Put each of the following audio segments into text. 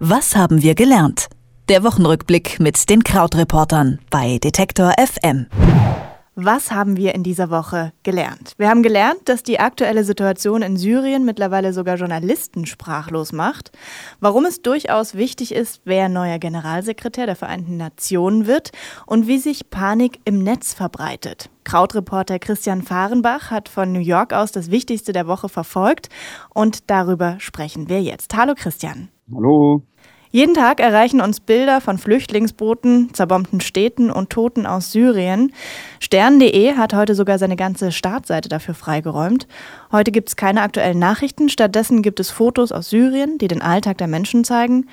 Was haben wir gelernt? Der Wochenrückblick mit den Krautreportern bei Detektor FM. Was haben wir in dieser Woche gelernt? Wir haben gelernt, dass die aktuelle Situation in Syrien mittlerweile sogar Journalisten sprachlos macht, warum es durchaus wichtig ist, wer neuer Generalsekretär der Vereinten Nationen wird und wie sich Panik im Netz verbreitet. Krautreporter Christian Fahrenbach hat von New York aus das Wichtigste der Woche verfolgt und darüber sprechen wir jetzt. Hallo Christian. Hallo. Jeden Tag erreichen uns Bilder von Flüchtlingsbooten, zerbombten Städten und Toten aus Syrien. Stern.de hat heute sogar seine ganze Startseite dafür freigeräumt. Heute gibt es keine aktuellen Nachrichten, stattdessen gibt es Fotos aus Syrien, die den Alltag der Menschen zeigen.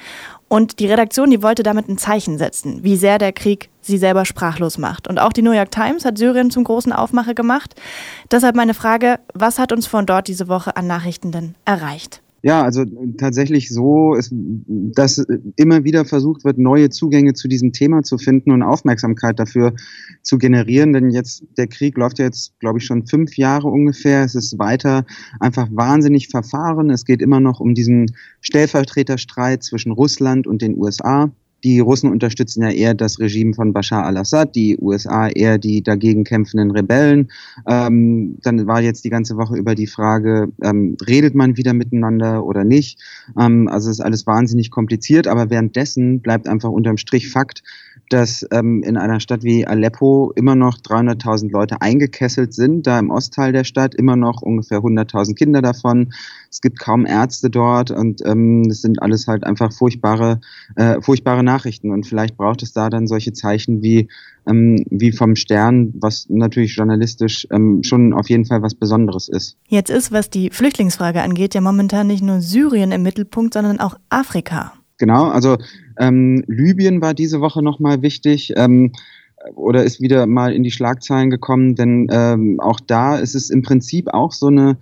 Und die Redaktion, die wollte damit ein Zeichen setzen, wie sehr der Krieg sie selber sprachlos macht. Und auch die New York Times hat Syrien zum großen Aufmacher gemacht. Deshalb meine Frage, was hat uns von dort diese Woche an Nachrichten denn erreicht? Ja, also tatsächlich so, ist, dass immer wieder versucht wird, neue Zugänge zu diesem Thema zu finden und Aufmerksamkeit dafür zu generieren. Denn jetzt, der Krieg läuft ja jetzt, glaube ich, schon fünf Jahre ungefähr. Es ist weiter einfach wahnsinnig verfahren. Es geht immer noch um diesen Stellvertreterstreit zwischen Russland und den USA. Die Russen unterstützen ja eher das Regime von Bashar al-Assad, die USA eher die dagegen kämpfenden Rebellen. Ähm, dann war jetzt die ganze Woche über die Frage, ähm, redet man wieder miteinander oder nicht? Ähm, also ist alles wahnsinnig kompliziert, aber währenddessen bleibt einfach unterm Strich Fakt, dass ähm, in einer Stadt wie Aleppo immer noch 300.000 Leute eingekesselt sind, da im Ostteil der Stadt immer noch ungefähr 100.000 Kinder davon. Es gibt kaum Ärzte dort und ähm, das sind alles halt einfach furchtbare, äh, furchtbare Nachrichten. Und vielleicht braucht es da dann solche Zeichen wie ähm, wie vom Stern, was natürlich journalistisch ähm, schon auf jeden Fall was Besonderes ist. Jetzt ist, was die Flüchtlingsfrage angeht, ja momentan nicht nur Syrien im Mittelpunkt, sondern auch Afrika. Genau, also ähm, Libyen war diese Woche nochmal wichtig. Ähm, oder ist wieder mal in die Schlagzeilen gekommen, denn ähm, auch da ist es im Prinzip auch so eine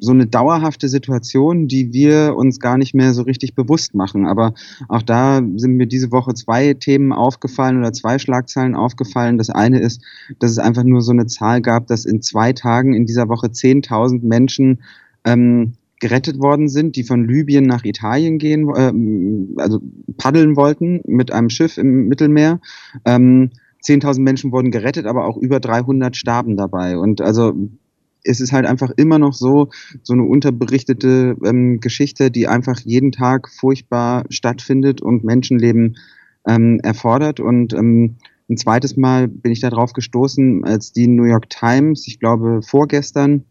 so eine dauerhafte Situation, die wir uns gar nicht mehr so richtig bewusst machen. Aber auch da sind mir diese Woche zwei Themen aufgefallen oder zwei Schlagzeilen aufgefallen. Das eine ist, dass es einfach nur so eine Zahl gab, dass in zwei Tagen in dieser Woche 10.000 Menschen ähm, gerettet worden sind, die von Libyen nach Italien gehen, äh, also paddeln wollten mit einem Schiff im Mittelmeer. Ähm, 10.000 Menschen wurden gerettet, aber auch über 300 starben dabei. Und also es ist halt einfach immer noch so, so eine unterberichtete ähm, Geschichte, die einfach jeden Tag furchtbar stattfindet und Menschenleben ähm, erfordert. Und ähm, ein zweites Mal bin ich darauf gestoßen, als die New York Times, ich glaube vorgestern.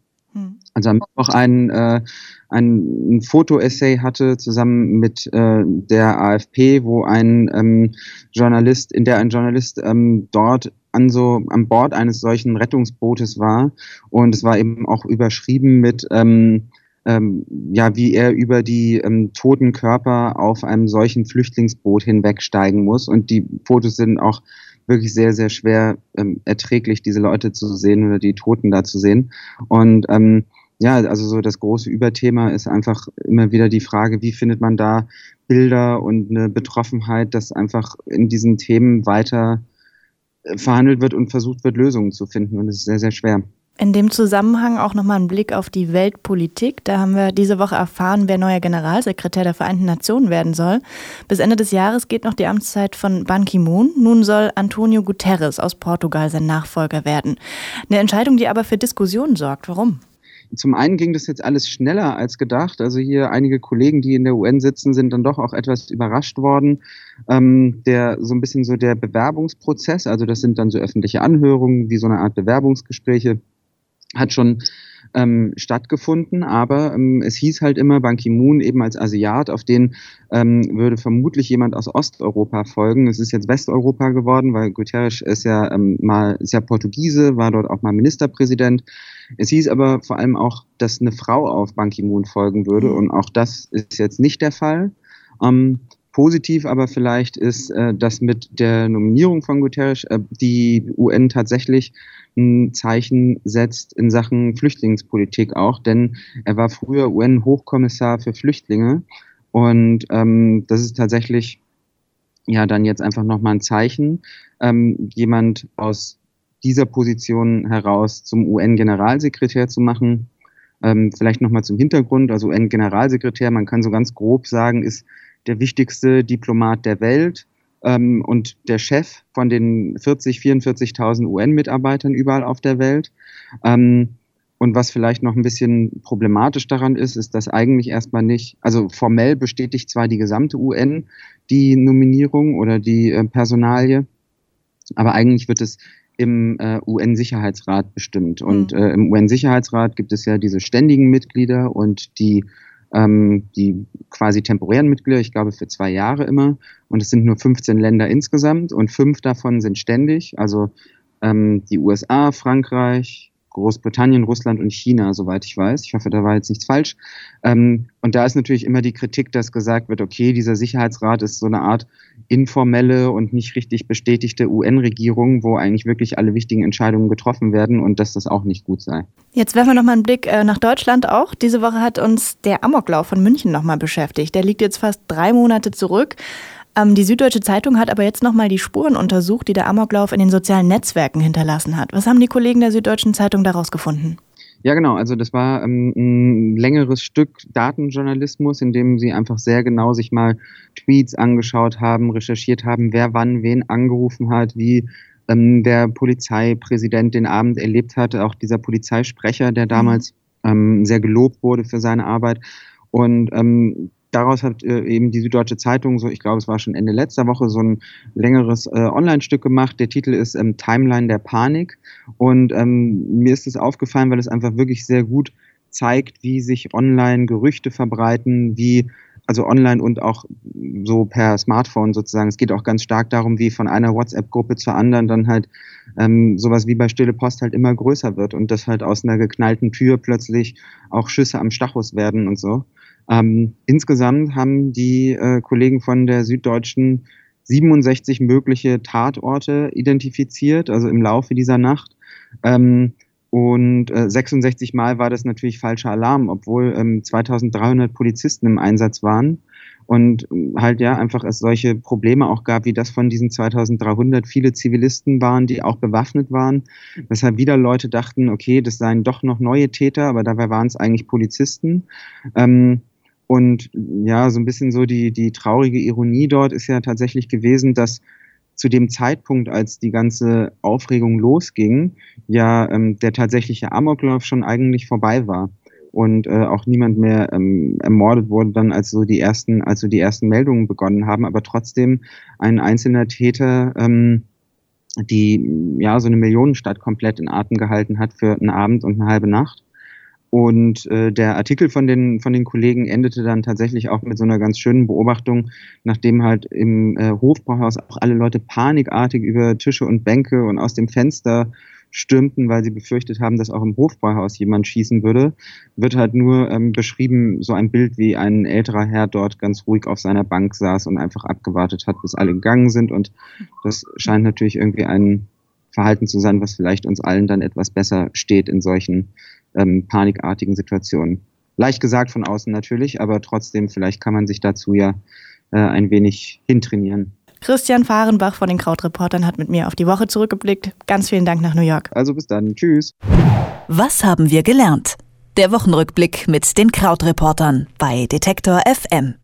Also am Mittwoch ein, äh, ein, Foto-Essay hatte zusammen mit äh, der AFP, wo ein ähm, Journalist, in der ein Journalist ähm, dort an so an Bord eines solchen Rettungsbootes war und es war eben auch überschrieben mit ähm, ähm, ja, wie er über die ähm, toten Körper auf einem solchen Flüchtlingsboot hinwegsteigen muss. Und die Fotos sind auch wirklich sehr, sehr schwer ähm, erträglich, diese Leute zu sehen oder die Toten da zu sehen. Und ähm, ja, also so das große Überthema ist einfach immer wieder die Frage, wie findet man da Bilder und eine Betroffenheit, dass einfach in diesen Themen weiter äh, verhandelt wird und versucht wird, Lösungen zu finden. Und es ist sehr, sehr schwer. In dem Zusammenhang auch nochmal ein Blick auf die Weltpolitik. Da haben wir diese Woche erfahren, wer neuer Generalsekretär der Vereinten Nationen werden soll. Bis Ende des Jahres geht noch die Amtszeit von Ban Ki-moon. Nun soll Antonio Guterres aus Portugal sein Nachfolger werden. Eine Entscheidung, die aber für Diskussionen sorgt. Warum? Zum einen ging das jetzt alles schneller als gedacht. Also hier einige Kollegen, die in der UN sitzen, sind dann doch auch etwas überrascht worden. Ähm, der so ein bisschen so der Bewerbungsprozess, also das sind dann so öffentliche Anhörungen, wie so eine Art Bewerbungsgespräche, hat schon ähm, stattgefunden, aber ähm, es hieß halt immer Ban Ki-moon eben als Asiat, auf den ähm, würde vermutlich jemand aus Osteuropa folgen. Es ist jetzt Westeuropa geworden, weil Guterres ist ja ähm, mal ist ja Portugiese, war dort auch mal Ministerpräsident. Es hieß aber vor allem auch, dass eine Frau auf Ban Ki-moon folgen würde mhm. und auch das ist jetzt nicht der Fall. Ähm, Positiv aber vielleicht ist, äh, dass mit der Nominierung von Guterres äh, die UN tatsächlich ein Zeichen setzt in Sachen Flüchtlingspolitik auch, denn er war früher UN-Hochkommissar für Flüchtlinge und ähm, das ist tatsächlich ja dann jetzt einfach nochmal ein Zeichen, ähm, jemand aus dieser Position heraus zum UN-Generalsekretär zu machen. Ähm, vielleicht nochmal zum Hintergrund, also UN-Generalsekretär, man kann so ganz grob sagen, ist der wichtigste Diplomat der Welt ähm, und der Chef von den 40, 44.000 UN-Mitarbeitern überall auf der Welt. Ähm, und was vielleicht noch ein bisschen problematisch daran ist, ist, dass eigentlich erstmal nicht, also formell bestätigt zwar die gesamte UN die Nominierung oder die äh, Personalie, aber eigentlich wird es im äh, UN-Sicherheitsrat bestimmt. Und mhm. äh, im UN-Sicherheitsrat gibt es ja diese ständigen Mitglieder und die ähm, die quasi temporären Mitglieder, ich glaube für zwei Jahre immer. Und es sind nur 15 Länder insgesamt und fünf davon sind ständig. Also ähm, die USA, Frankreich, Großbritannien, Russland und China, soweit ich weiß. Ich hoffe, da war jetzt nichts falsch. Ähm, und da ist natürlich immer die Kritik, dass gesagt wird, okay, dieser Sicherheitsrat ist so eine Art informelle und nicht richtig bestätigte UN-Regierung, wo eigentlich wirklich alle wichtigen Entscheidungen getroffen werden und dass das auch nicht gut sei. Jetzt werfen wir nochmal einen Blick äh, nach Deutschland auch. Diese Woche hat uns der Amoklauf von München nochmal beschäftigt. Der liegt jetzt fast drei Monate zurück. Ähm, die Süddeutsche Zeitung hat aber jetzt nochmal die Spuren untersucht, die der Amoklauf in den sozialen Netzwerken hinterlassen hat. Was haben die Kollegen der Süddeutschen Zeitung daraus gefunden? Ja, genau. Also das war ähm, ein längeres Stück Datenjournalismus, in dem sie einfach sehr genau sich mal Tweets angeschaut haben, recherchiert haben, wer wann wen angerufen hat, wie ähm, der Polizeipräsident den Abend erlebt hat, auch dieser Polizeisprecher, der mhm. damals ähm, sehr gelobt wurde für seine Arbeit. Und ähm, daraus hat äh, eben die Süddeutsche Zeitung, so ich glaube, es war schon Ende letzter Woche, so ein längeres äh, Online-Stück gemacht. Der Titel ist ähm, Timeline der Panik. Und ähm, mir ist es aufgefallen, weil es einfach wirklich sehr gut zeigt, wie sich online Gerüchte verbreiten, wie also online und auch so per Smartphone sozusagen. Es geht auch ganz stark darum, wie von einer WhatsApp-Gruppe zur anderen dann halt ähm, sowas wie bei Stille Post halt immer größer wird und dass halt aus einer geknallten Tür plötzlich auch Schüsse am Stachus werden und so. Ähm, insgesamt haben die äh, Kollegen von der Süddeutschen 67 mögliche Tatorte identifiziert, also im Laufe dieser Nacht. Ähm, und äh, 66 Mal war das natürlich falscher Alarm, obwohl ähm, 2300 Polizisten im Einsatz waren. Und ähm, halt ja einfach es solche Probleme auch gab, wie das von diesen 2300 viele Zivilisten waren, die auch bewaffnet waren. Weshalb wieder Leute dachten, okay, das seien doch noch neue Täter, aber dabei waren es eigentlich Polizisten. Ähm, und ja, so ein bisschen so die, die traurige Ironie dort ist ja tatsächlich gewesen, dass zu dem Zeitpunkt, als die ganze Aufregung losging, ja ähm, der tatsächliche Amoklauf schon eigentlich vorbei war und äh, auch niemand mehr ähm, ermordet wurde dann, als so die ersten, als so die ersten Meldungen begonnen haben, aber trotzdem ein einzelner Täter ähm, die ja so eine Millionenstadt komplett in Atem gehalten hat für einen Abend und eine halbe Nacht. Und äh, der Artikel von den, von den Kollegen endete dann tatsächlich auch mit so einer ganz schönen Beobachtung, nachdem halt im äh, Hofbauhaus auch alle Leute panikartig über Tische und Bänke und aus dem Fenster stürmten, weil sie befürchtet haben, dass auch im Hofbräuhaus jemand schießen würde, wird halt nur ähm, beschrieben, so ein Bild, wie ein älterer Herr dort ganz ruhig auf seiner Bank saß und einfach abgewartet hat, bis alle gegangen sind. Und das scheint natürlich irgendwie ein Verhalten zu sein, was vielleicht uns allen dann etwas besser steht in solchen ähm, panikartigen Situationen. Leicht gesagt von außen natürlich, aber trotzdem, vielleicht kann man sich dazu ja äh, ein wenig hintrainieren. Christian Fahrenbach von den Krautreportern hat mit mir auf die Woche zurückgeblickt. Ganz vielen Dank nach New York. Also bis dann. Tschüss. Was haben wir gelernt? Der Wochenrückblick mit den Krautreportern bei Detektor FM.